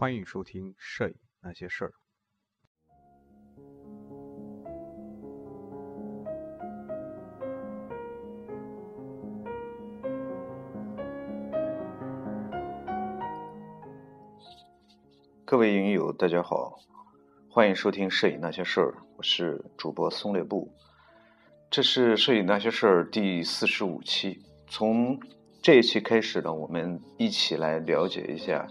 欢迎收听《摄影那些事儿》。各位影友，大家好，欢迎收听《摄影那些事儿》，我是主播松列布。这是《摄影那些事儿》第四十五期。从这一期开始呢，我们一起来了解一下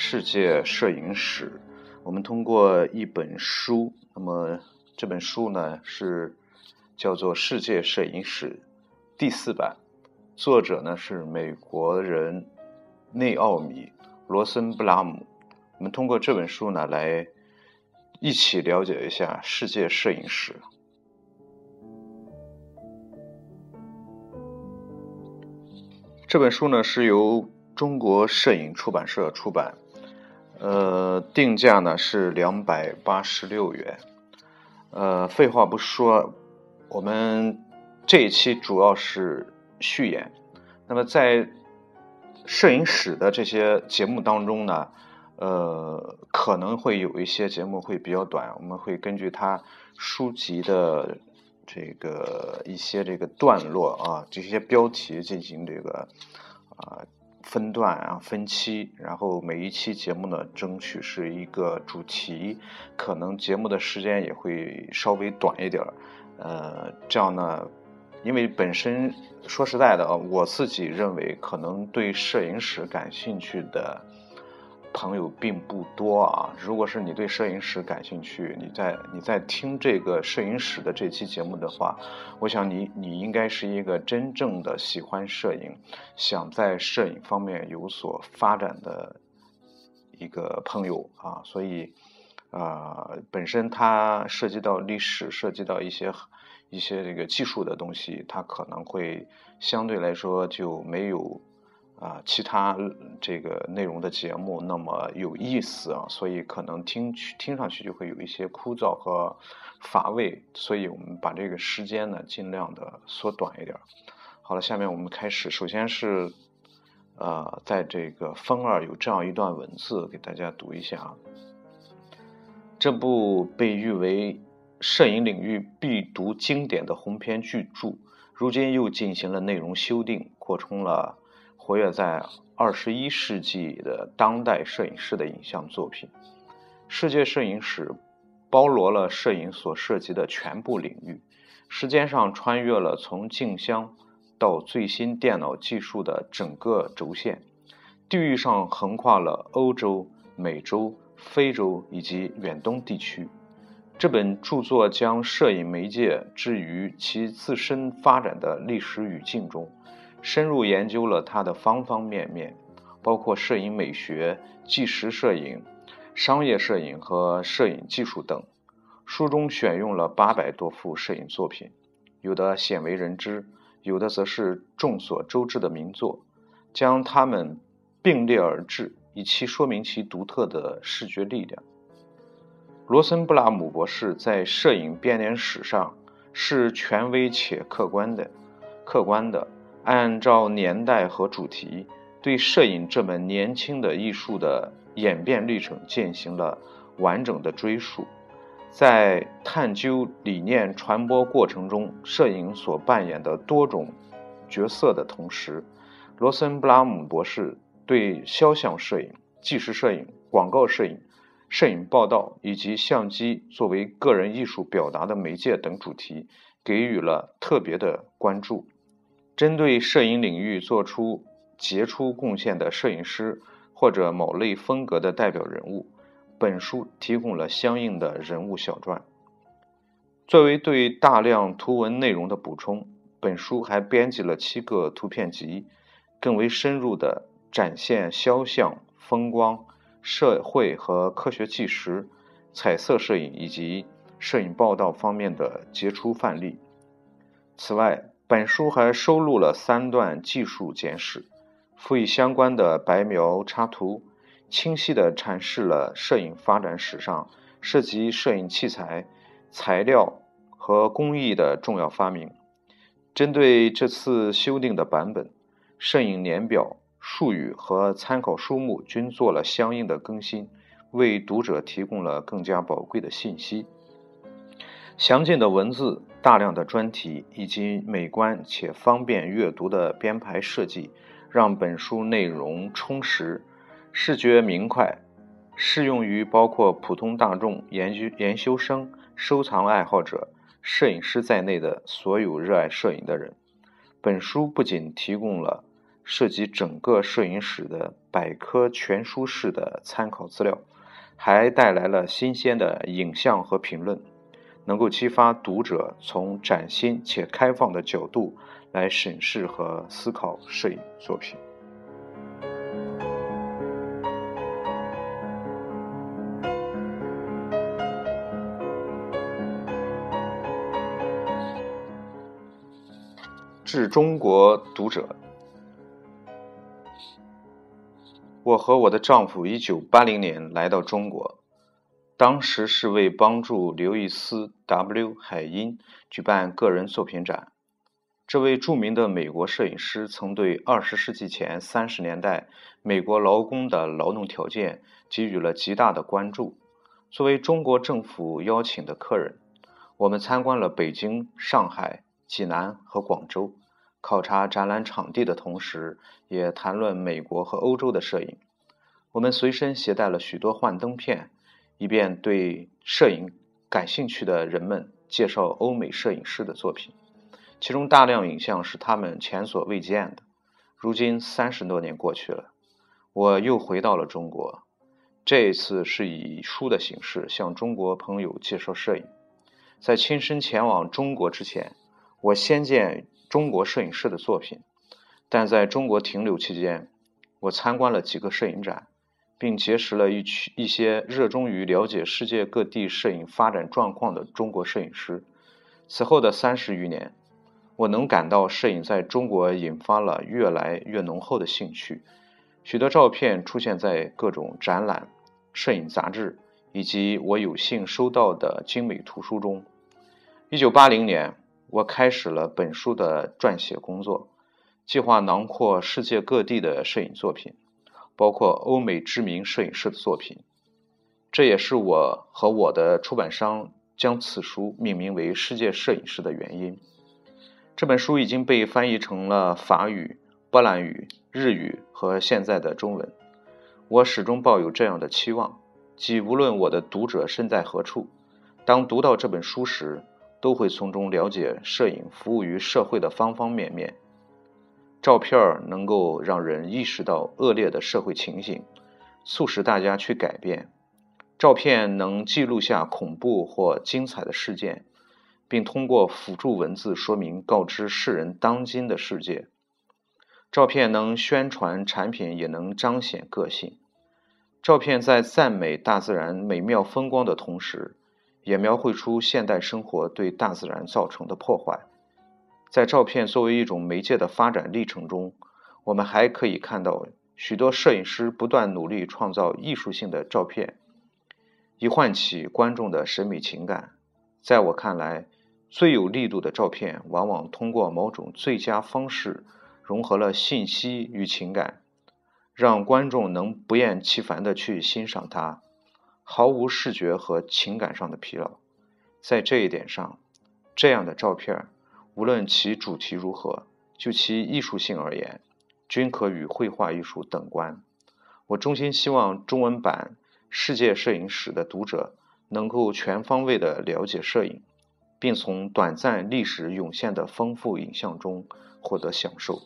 世界摄影史。我们通过一本书，那么这本书呢是叫做《世界摄影史》第四版，作者呢是美国人内奥米·罗森布拉姆。我们通过这本书呢来一起了解一下世界摄影史。这本书呢是由中国摄影出版社出版，呃，定价呢是两百八十六元。呃，废话不说，我们这一期主要是序言。那么在摄影史的这些节目当中呢，呃，可能会有一些节目会比较短，我们会根据它书籍的。这个一些这个段落啊，这些标题进行这个啊分段啊分期，然后每一期节目呢，争取是一个主题，可能节目的时间也会稍微短一点儿。呃，这样呢，因为本身说实在的，我自己认为可能对摄影史感兴趣的。朋友并不多啊。如果是你对摄影史感兴趣，你在你在听这个摄影史的这期节目的话，我想你你应该是一个真正的喜欢摄影，想在摄影方面有所发展的一个朋友啊。所以，啊，本身它涉及到历史，涉及到一些一些这个技术的东西，它可能会相对来说就没有。啊，其他这个内容的节目那么有意思啊，所以可能听去听上去就会有一些枯燥和乏味，所以我们把这个时间呢尽量的缩短一点。好了，下面我们开始，首先是呃，在这个封二有这样一段文字给大家读一下。这部被誉为摄影领域必读经典的鸿篇巨著，如今又进行了内容修订，扩充了。活跃在二十一世纪的当代摄影师的影像作品，世界摄影史包罗了摄影所涉及的全部领域，时间上穿越了从镜像到最新电脑技术的整个轴线，地域上横跨了欧洲、美洲、非洲以及远东地区。这本著作将摄影媒介置于其自身发展的历史语境中。深入研究了它的方方面面，包括摄影美学、纪实摄影、商业摄影和摄影技术等。书中选用了八百多幅摄影作品，有的鲜为人知，有的则是众所周知的名作，将它们并列而置，以期说明其独特的视觉力量。罗森布拉姆博士在摄影编年史上是权威且客观的，客观的。按照年代和主题，对摄影这门年轻的艺术的演变历程进行了完整的追溯。在探究理念传播过程中，摄影所扮演的多种角色的同时，罗森布拉姆博士对肖像摄影、纪实摄影、广告摄影、摄影报道以及相机作为个人艺术表达的媒介等主题给予了特别的关注。针对摄影领域做出杰出贡献的摄影师或者某类风格的代表人物，本书提供了相应的人物小传。作为对大量图文内容的补充，本书还编辑了七个图片集，更为深入地展现肖像、风光、社会和科学纪实、彩色摄影以及摄影报道方面的杰出范例。此外，本书还收录了三段技术简史，附以相关的白描插图，清晰地阐释了摄影发展史上涉及摄影器材、材料和工艺的重要发明。针对这次修订的版本，摄影年表、术语和参考书目均做了相应的更新，为读者提供了更加宝贵的信息。详尽的文字、大量的专题以及美观且方便阅读的编排设计，让本书内容充实、视觉明快，适用于包括普通大众、研究研修生、收藏爱好者、摄影师在内的所有热爱摄影的人。本书不仅提供了涉及整个摄影史的百科全书式的参考资料，还带来了新鲜的影像和评论。能够激发读者从崭新且开放的角度来审视和思考摄影作品。致中国读者，我和我的丈夫一九八零年来到中国。当时是为帮助刘易斯 ·W· 海因举办个人作品展。这位著名的美国摄影师曾对二十世纪前三十年代美国劳工的劳动条件给予了极大的关注。作为中国政府邀请的客人，我们参观了北京、上海、济南和广州，考察展览场地的同时，也谈论美国和欧洲的摄影。我们随身携带了许多幻灯片。以便对摄影感兴趣的人们介绍欧美摄影师的作品，其中大量影像是他们前所未见的。如今三十多年过去了，我又回到了中国，这一次是以书的形式向中国朋友介绍摄影。在亲身前往中国之前，我先见中国摄影师的作品，但在中国停留期间，我参观了几个摄影展。并结识了一群一些热衷于了解世界各地摄影发展状况的中国摄影师。此后的三十余年，我能感到摄影在中国引发了越来越浓厚的兴趣。许多照片出现在各种展览、摄影杂志以及我有幸收到的精美图书中。一九八零年，我开始了本书的撰写工作，计划囊括世界各地的摄影作品。包括欧美知名摄影师的作品，这也是我和我的出版商将此书命名为《世界摄影师》的原因。这本书已经被翻译成了法语、波兰语、日语和现在的中文。我始终抱有这样的期望，即无论我的读者身在何处，当读到这本书时，都会从中了解摄影服务于社会的方方面面。照片能够让人意识到恶劣的社会情形，促使大家去改变。照片能记录下恐怖或精彩的事件，并通过辅助文字说明告知世人当今的世界。照片能宣传产品，也能彰显个性。照片在赞美大自然美妙风光的同时，也描绘出现代生活对大自然造成的破坏。在照片作为一种媒介的发展历程中，我们还可以看到许多摄影师不断努力创造艺术性的照片，以唤起观众的审美情感。在我看来，最有力度的照片往往通过某种最佳方式融合了信息与情感，让观众能不厌其烦地去欣赏它，毫无视觉和情感上的疲劳。在这一点上，这样的照片儿。无论其主题如何，就其艺术性而言，均可与绘画艺术等观。我衷心希望中文版《世界摄影史》的读者能够全方位地了解摄影，并从短暂历史涌现的丰富影像中获得享受。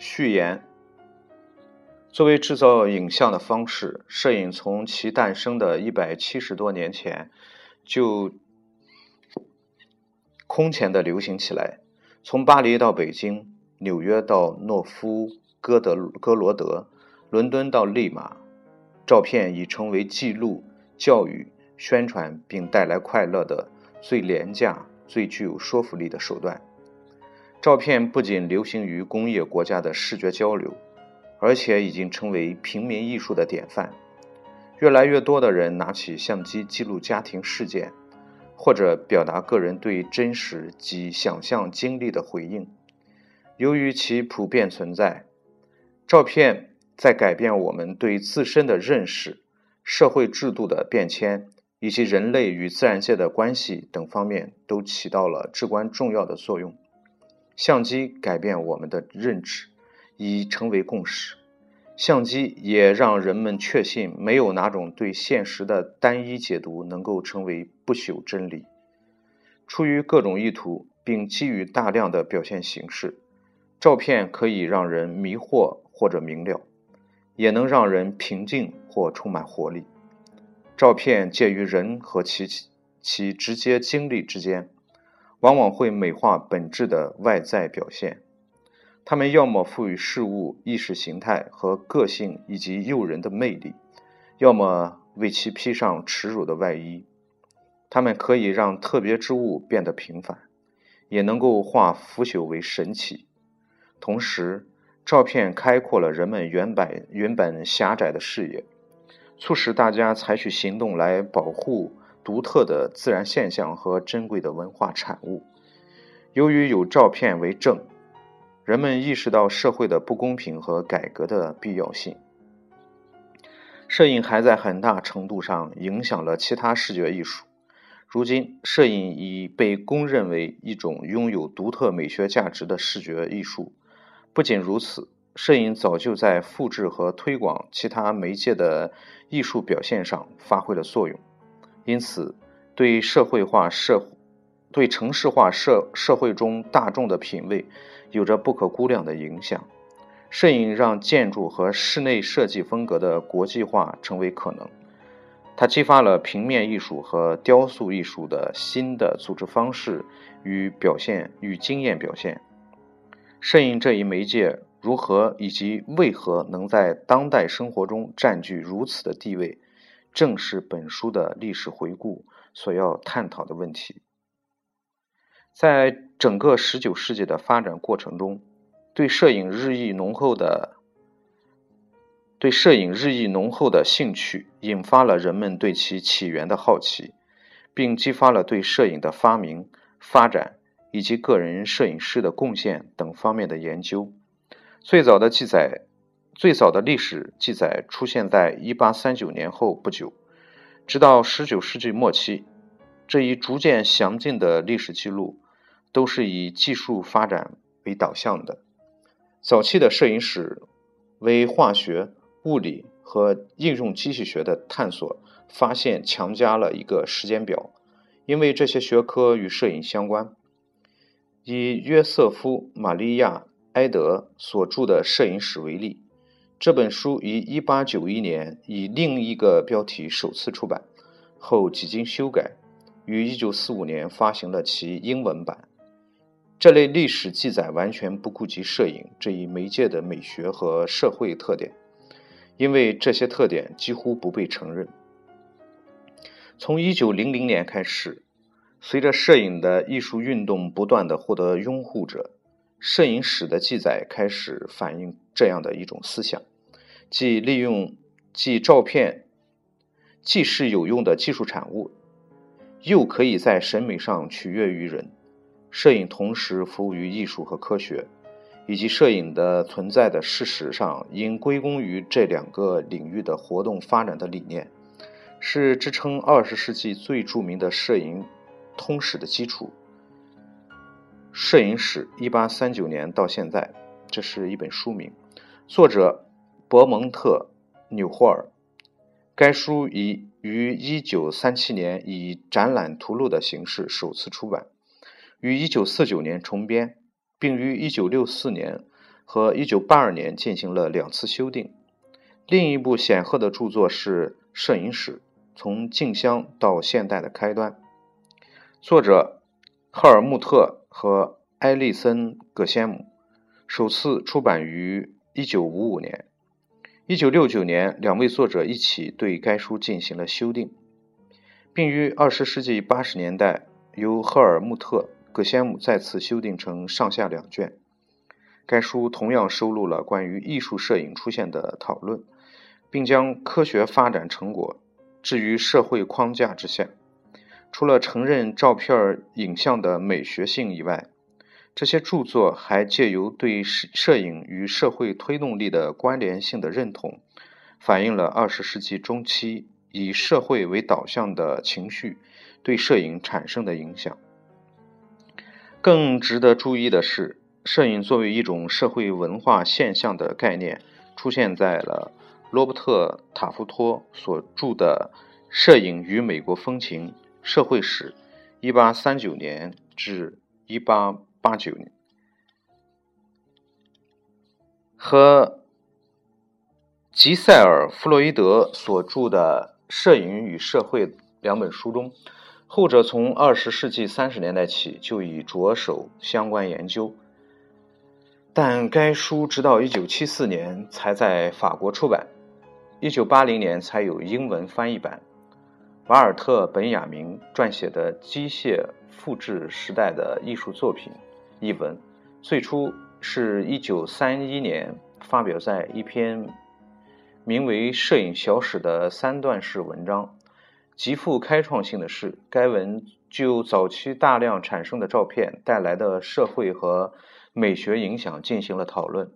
序言。作为制造影像的方式，摄影从其诞生的一百七十多年前就空前的流行起来。从巴黎到北京，纽约到诺夫哥德哥罗德，伦敦到利马，照片已成为记录、教育、宣传并带来快乐的最廉价、最具有说服力的手段。照片不仅流行于工业国家的视觉交流。而且已经成为平民艺术的典范。越来越多的人拿起相机记录家庭事件，或者表达个人对真实及想象经历的回应。由于其普遍存在，照片在改变我们对自身的认识、社会制度的变迁以及人类与自然界的关系等方面都起到了至关重要的作用。相机改变我们的认知，已成为共识。相机也让人们确信，没有哪种对现实的单一解读能够成为不朽真理。出于各种意图，并基于大量的表现形式。照片可以让人迷惑或者明了，也能让人平静或充满活力。照片介于人和其其直接经历之间，往往会美化本质的外在表现。他们要么赋予事物意识形态和个性以及诱人的魅力，要么为其披上耻辱的外衣。他们可以让特别之物变得平凡，也能够化腐朽为神奇。同时，照片开阔了人们原本原本狭窄的视野，促使大家采取行动来保护独特的自然现象和珍贵的文化产物。由于有照片为证，人们意识到社会的不公平和改革的必要性。摄影还在很大程度上影响了其他视觉艺术。如今，摄影已被公认为一种拥有独特美学价值的视觉艺术。不仅如此，摄影早就在复制和推广其他媒介的艺术表现上发挥了作用，因此对社会化社、对城市化社社会中大众的品味有着不可估量的影响。摄影让建筑和室内设计风格的国际化成为可能，它激发了平面艺术和雕塑艺术的新的组织方式与表现与经验表现。摄影这一媒介如何以及为何能在当代生活中占据如此的地位，正是本书的历史回顾所要探讨的问题。在整个19世纪的发展过程中，对摄影日益浓厚的对摄影日益浓厚的兴趣，引发了人们对其起源的好奇，并激发了对摄影的发明发展。以及个人摄影师的贡献等方面的研究，最早的记载，最早的历史记载出现在1839年后不久，直到19世纪末期，这一逐渐详尽的历史记录都是以技术发展为导向的。早期的摄影史为化学、物理和应用机器学的探索发现强加了一个时间表，因为这些学科与摄影相关。以约瑟夫·玛利亚·埃德所著的摄影史为例，这本书于1891年以另一个标题首次出版，后几经修改，于1945年发行了其英文版。这类历史记载完全不顾及摄影这一媒介的美学和社会特点，因为这些特点几乎不被承认。从1900年开始。随着摄影的艺术运动不断的获得拥护者，摄影史的记载开始反映这样的一种思想，即利用即照片既是有用的技术产物，又可以在审美上取悦于人。摄影同时服务于艺术和科学，以及摄影的存在的事实上，应归功于这两个领域的活动发展的理念，是支撑二十世纪最著名的摄影。通史的基础，摄影史一八三九年到现在，这是一本书名，作者伯蒙特纽霍尔。该书已于一九三七年以展览图录的形式首次出版，于一九四九年重编，并于一九六四年和一九八二年进行了两次修订。另一部显赫的著作是《摄影史：从镜像到现代的开端》。作者赫尔穆特和埃利森·葛仙姆首次出版于1955年。1969年，两位作者一起对该书进行了修订，并于20世纪80年代由赫尔穆特、葛先姆再次修订成上下两卷。该书同样收录了关于艺术摄影出现的讨论，并将科学发展成果置于社会框架之下。除了承认照片影像的美学性以外，这些著作还借由对摄影与社会推动力的关联性的认同，反映了二十世纪中期以社会为导向的情绪对摄影产生的影响。更值得注意的是，摄影作为一种社会文化现象的概念，出现在了罗伯特·塔夫托所著的《摄影与美国风情：社会史》（一八三九年至一八）。八九年，和吉塞尔·弗洛伊德所著的《摄影与社会》两本书中，后者从二十世纪三十年代起就已着手相关研究，但该书直到一九七四年才在法国出版，一九八零年才有英文翻译版。瓦尔特·本雅明撰写的《机械复制时代的艺术作品》。一文最初是一九三一年发表在一篇名为《摄影小史》的三段式文章。极富开创性的是，该文就早期大量产生的照片带来的社会和美学影响进行了讨论，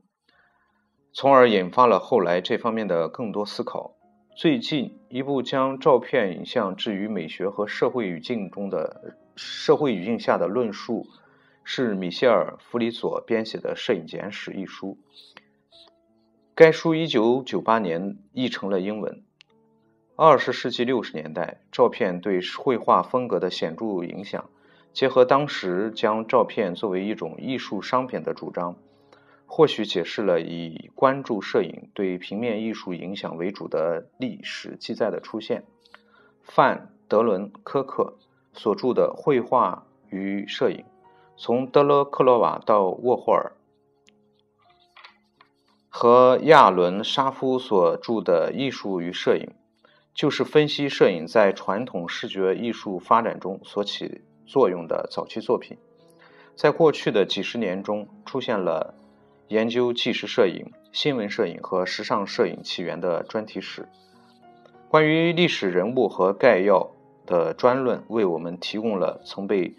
从而引发了后来这方面的更多思考。最近一部将照片影像置于美学和社会语境中的社会语境下的论述。是米歇尔·弗里佐编写的《摄影简史》一书。该书1998年译成了英文。二十世纪六十年代，照片对绘画风格的显著影响，结合当时将照片作为一种艺术商品的主张，或许解释了以关注摄影对平面艺术影响为主的历史记载的出现。范·德伦·科克所著的《绘画与摄影》。从德勒克罗瓦到沃霍尔，和亚伦沙夫所著的《艺术与摄影》，就是分析摄影在传统视觉艺术发展中所起作用的早期作品。在过去的几十年中，出现了研究纪实摄影、新闻摄影和时尚摄影起源的专题史。关于历史人物和概要的专论，为我们提供了曾被。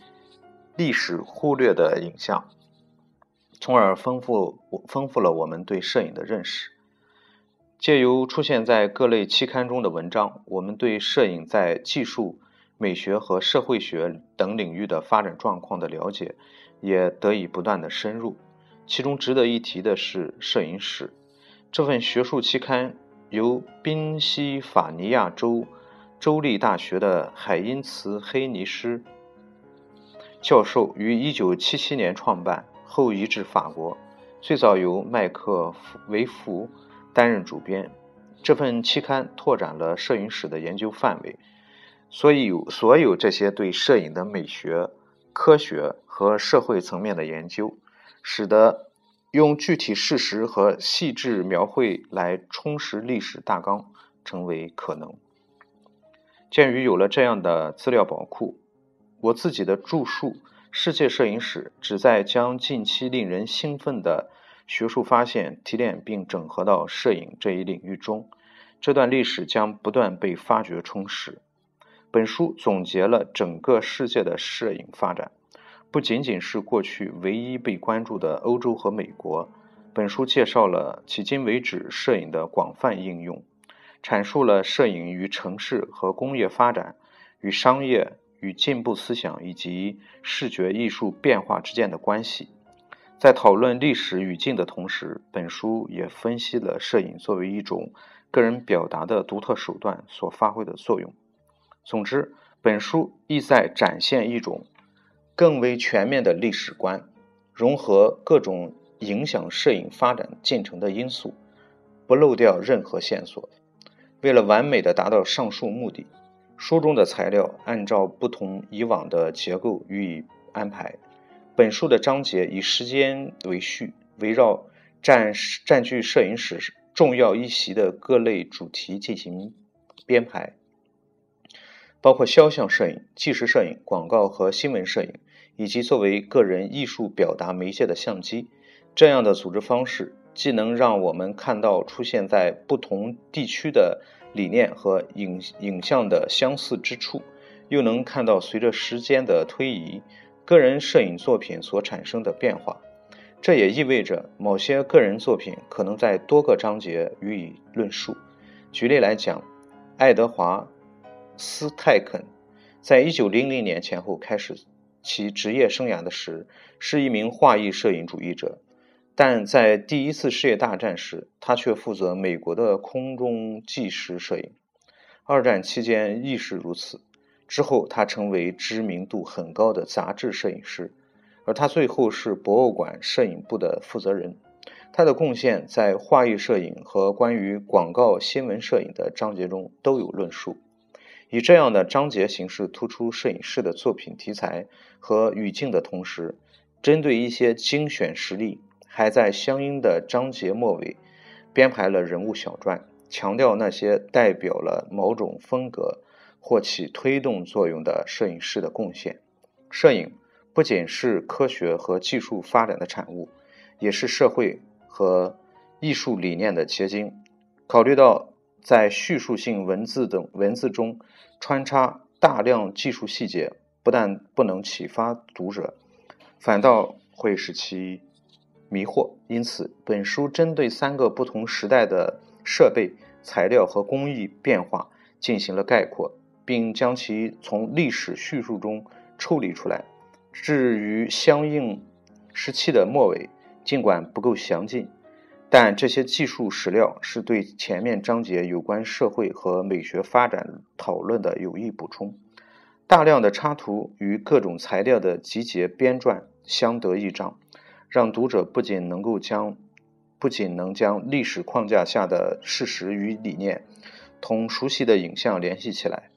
历史忽略的影像，从而丰富丰富了我们对摄影的认识。借由出现在各类期刊中的文章，我们对摄影在技术、美学和社会学等领域的发展状况的了解也得以不断的深入。其中值得一提的是《摄影史》这份学术期刊，由宾夕法尼亚州州立大学的海因茨·黑尼斯。教授于1977年创办，后移至法国。最早由麦克维弗担任主编。这份期刊拓展了摄影史的研究范围，所以所有这些对摄影的美学、科学和社会层面的研究，使得用具体事实和细致描绘来充实历史大纲成为可能。鉴于有了这样的资料宝库。我自己的著述《世界摄影史》旨在将近期令人兴奋的学术发现提炼并整合到摄影这一领域中。这段历史将不断被发掘充实。本书总结了整个世界的摄影发展，不仅仅是过去唯一被关注的欧洲和美国。本书介绍了迄今为止摄影的广泛应用，阐述了摄影与城市和工业发展与商业。与进步思想以及视觉艺术变化之间的关系，在讨论历史语境的同时，本书也分析了摄影作为一种个人表达的独特手段所发挥的作用。总之，本书意在展现一种更为全面的历史观，融合各种影响摄影发展进程的因素，不漏掉任何线索。为了完美的达到上述目的。书中的材料按照不同以往的结构予以安排。本书的章节以时间为序，围绕占占据摄影史重要一席的各类主题进行编排，包括肖像摄影、纪实摄影、广告和新闻摄影，以及作为个人艺术表达媒介的相机。这样的组织方式既能让我们看到出现在不同地区的理念和影影像的相似之处，又能看到随着时间的推移，个人摄影作品所产生的变化。这也意味着某些个人作品可能在多个章节予以论述。举例来讲，爱德华·斯泰肯在一九零零年前后开始其职业生涯的时，是一名画意摄影主义者。但在第一次世界大战时，他却负责美国的空中纪实摄影。二战期间亦是如此。之后，他成为知名度很高的杂志摄影师，而他最后是博物馆摄影部的负责人。他的贡献在画意摄影和关于广告新闻摄影的章节中都有论述。以这样的章节形式突出摄影师的作品题材和语境的同时，针对一些精选实例。还在相应的章节末尾编排了人物小传，强调那些代表了某种风格或起推动作用的摄影师的贡献。摄影不仅是科学和技术发展的产物，也是社会和艺术理念的结晶。考虑到在叙述性文字等文字中穿插大量技术细节，不但不能启发读者，反倒会使其。迷惑，因此本书针对三个不同时代的设备、材料和工艺变化进行了概括，并将其从历史叙述中抽离出来。至于相应时期的末尾，尽管不够详尽，但这些技术史料是对前面章节有关社会和美学发展讨论的有益补充。大量的插图与各种材料的集结编撰相得益彰。让读者不仅能够将，不仅能将历史框架下的事实与理念同熟悉的影像联系起来，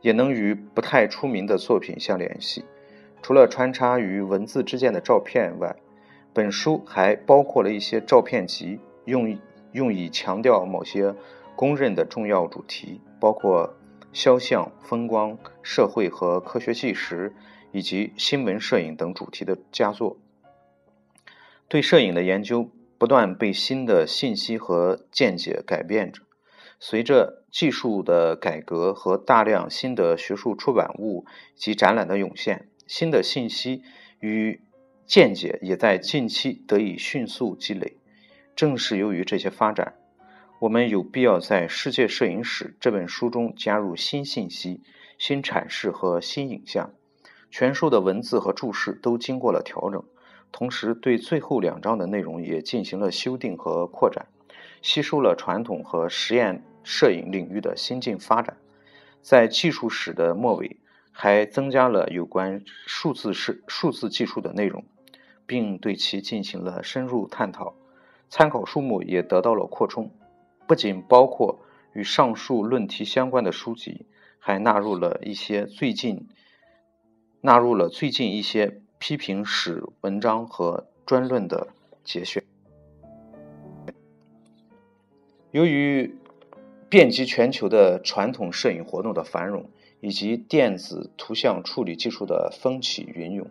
也能与不太出名的作品相联系。除了穿插于文字之间的照片外，本书还包括了一些照片集，用用以强调某些公认的重要主题，包括肖像、风光、社会和科学纪实以及新闻摄影等主题的佳作。对摄影的研究不断被新的信息和见解改变着。随着技术的改革和大量新的学术出版物及展览的涌现，新的信息与见解也在近期得以迅速积累。正是由于这些发展，我们有必要在《世界摄影史》这本书中加入新信息、新阐释和新影像。全书的文字和注释都经过了调整。同时，对最后两章的内容也进行了修订和扩展，吸收了传统和实验摄影领域的新进发展。在技术史的末尾，还增加了有关数字是数字技术的内容，并对其进行了深入探讨。参考书目也得到了扩充，不仅包括与上述论题相关的书籍，还纳入了一些最近纳入了最近一些。批评史文章和专论的节选。由于遍及全球的传统摄影活动的繁荣，以及电子图像处理技术的风起云涌，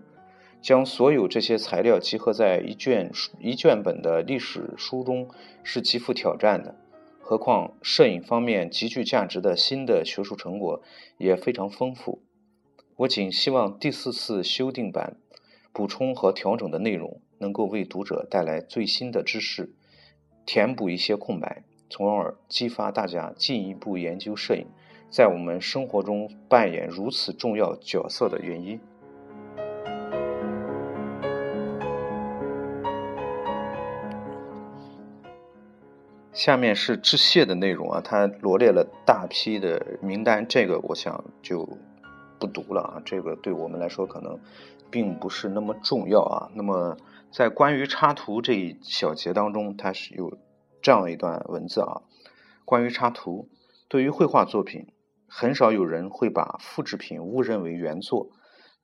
将所有这些材料集合在一卷一卷本的历史书中是极富挑战的。何况摄影方面极具价值的新的学术成果也非常丰富。我仅希望第四次修订版。补充和调整的内容能够为读者带来最新的知识，填补一些空白，从而激发大家进一步研究摄影在我们生活中扮演如此重要角色的原因。下面是致谢的内容啊，他罗列了大批的名单，这个我想就不读了啊，这个对我们来说可能。并不是那么重要啊。那么，在关于插图这一小节当中，它是有这样一段文字啊。关于插图，对于绘画作品，很少有人会把复制品误认为原作；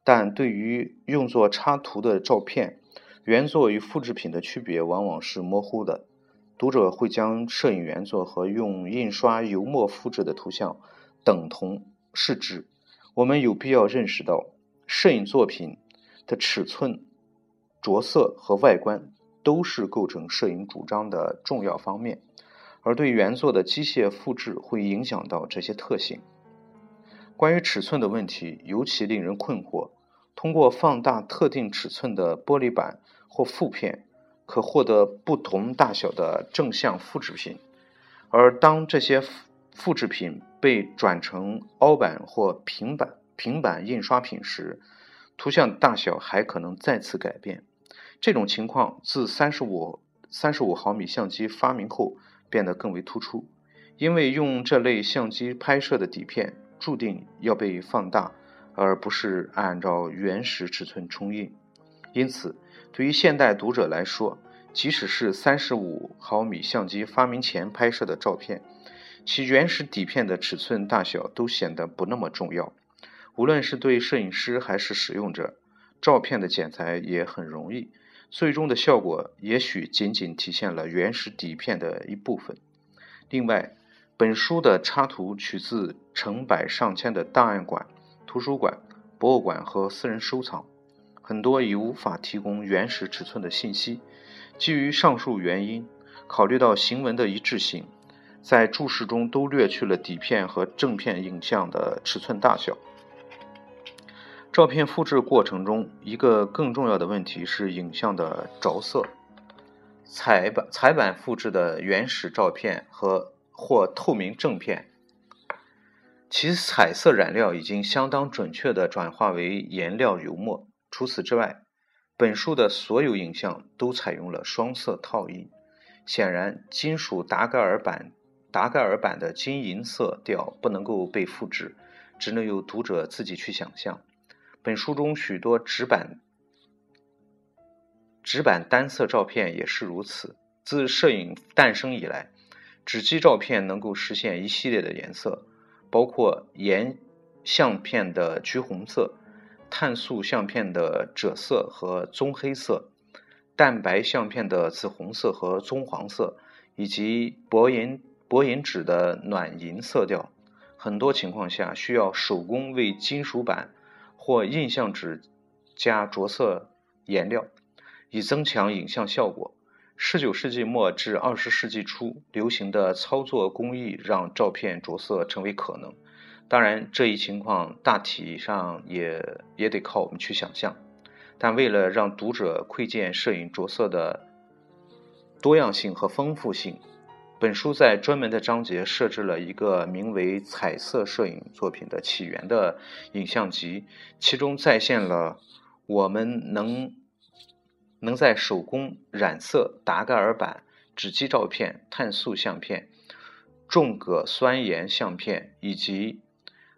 但对于用作插图的照片，原作与复制品的区别往往是模糊的。读者会将摄影原作和用印刷油墨复制的图像等同视之。我们有必要认识到，摄影作品。的尺寸、着色和外观都是构成摄影主张的重要方面，而对原作的机械复制会影响到这些特性。关于尺寸的问题尤其令人困惑。通过放大特定尺寸的玻璃板或负片，可获得不同大小的正向复制品。而当这些复制品被转成凹版或平板平板印刷品时，图像大小还可能再次改变。这种情况自三十五三十五毫米相机发明后变得更为突出，因为用这类相机拍摄的底片注定要被放大。而不是按照原始尺寸冲印，因此，对于现代读者来说，即使是三十五毫米相机发明前拍摄的照片，其原始底片的尺寸大小都显得不那么重要。无论是对摄影师还是使用者，照片的剪裁也很容易，最终的效果也许仅仅体现了原始底片的一部分。另外，本书的插图取自成百上千的档案馆。图书馆、博物馆和私人收藏，很多已无法提供原始尺寸的信息。基于上述原因，考虑到行文的一致性，在注释中都略去了底片和正片影像的尺寸大小。照片复制过程中，一个更重要的问题是影像的着色。彩版彩版复制的原始照片和或透明正片。其彩色染料已经相当准确地转化为颜料油墨。除此之外，本书的所有影像都采用了双色套印。显然，金属达盖尔版达盖尔版的金银色调不能够被复制，只能由读者自己去想象。本书中许多纸板纸板单色照片也是如此。自摄影诞生以来，纸基照片能够实现一系列的颜色。包括盐相片的橘红色、碳素相片的赭色和棕黑色、蛋白相片的紫红色和棕黄色，以及薄银薄银纸的暖银色调。很多情况下需要手工为金属板或印象纸加着色颜料，以增强影像效果。十九世纪末至二十世纪初流行的操作工艺让照片着色成为可能。当然，这一情况大体上也也得靠我们去想象。但为了让读者窥见摄影着色的多样性和丰富性，本书在专门的章节设置了一个名为《彩色摄影作品的起源》的影像集，其中再现了我们能。能在手工染色达盖尔版、纸基照片、碳素相片、重铬酸盐相片以及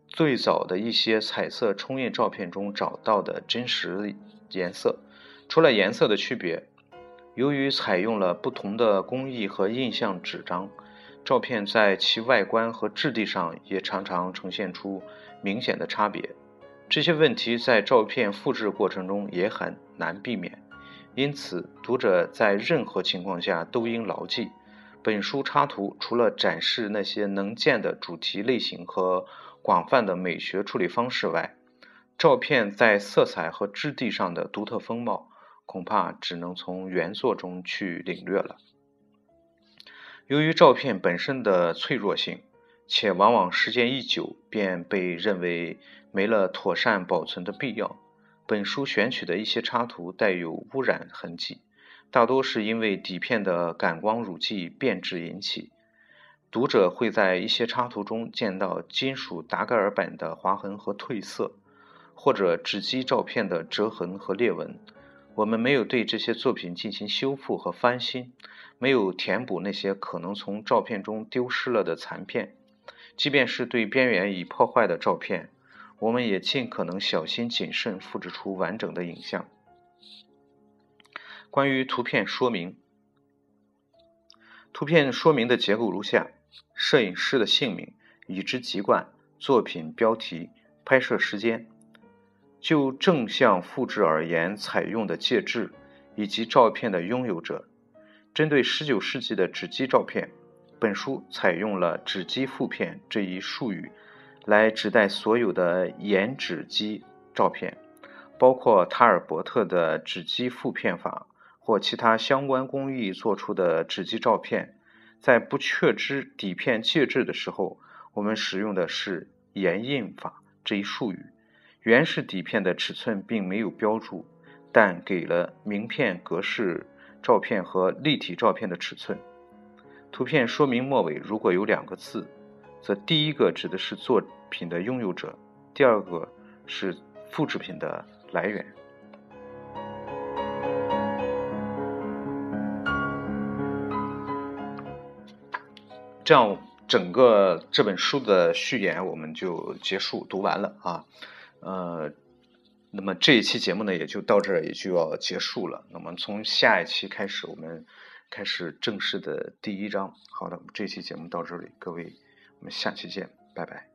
最早的一些彩色冲印照片中找到的真实颜色。除了颜色的区别，由于采用了不同的工艺和印象纸张，照片在其外观和质地上也常常呈现出明显的差别。这些问题在照片复制过程中也很难避免。因此，读者在任何情况下都应牢记，本书插图除了展示那些能见的主题类型和广泛的美学处理方式外，照片在色彩和质地上的独特风貌，恐怕只能从原作中去领略了。由于照片本身的脆弱性，且往往时间一久便被认为没了妥善保存的必要。本书选取的一些插图带有污染痕迹，大多是因为底片的感光乳剂变质引起。读者会在一些插图中见到金属达盖尔板的划痕和褪色，或者纸基照片的折痕和裂纹。我们没有对这些作品进行修复和翻新，没有填补那些可能从照片中丢失了的残片，即便是对边缘已破坏的照片。我们也尽可能小心谨慎复制出完整的影像。关于图片说明，图片说明的结构如下：摄影师的姓名、已知籍贯、作品标题、拍摄时间。就正向复制而言，采用的介质以及照片的拥有者。针对19世纪的纸基照片，本书采用了“纸基复片”这一术语。来指代所有的岩纸基照片，包括塔尔伯特的纸基复片法或其他相关工艺做出的纸基照片，在不确知底片介质的时候，我们使用的是岩印法这一术语。原始底片的尺寸并没有标注，但给了名片格式照片和立体照片的尺寸。图片说明末尾如果有两个字，则第一个指的是作品的拥有者，第二个是复制品的来源。这样，整个这本书的序言我们就结束读完了啊。呃，那么这一期节目呢，也就到这儿，也就要结束了。那么从下一期开始，我们开始正式的第一章。好的，这期节目到这里，各位，我们下期见，拜拜。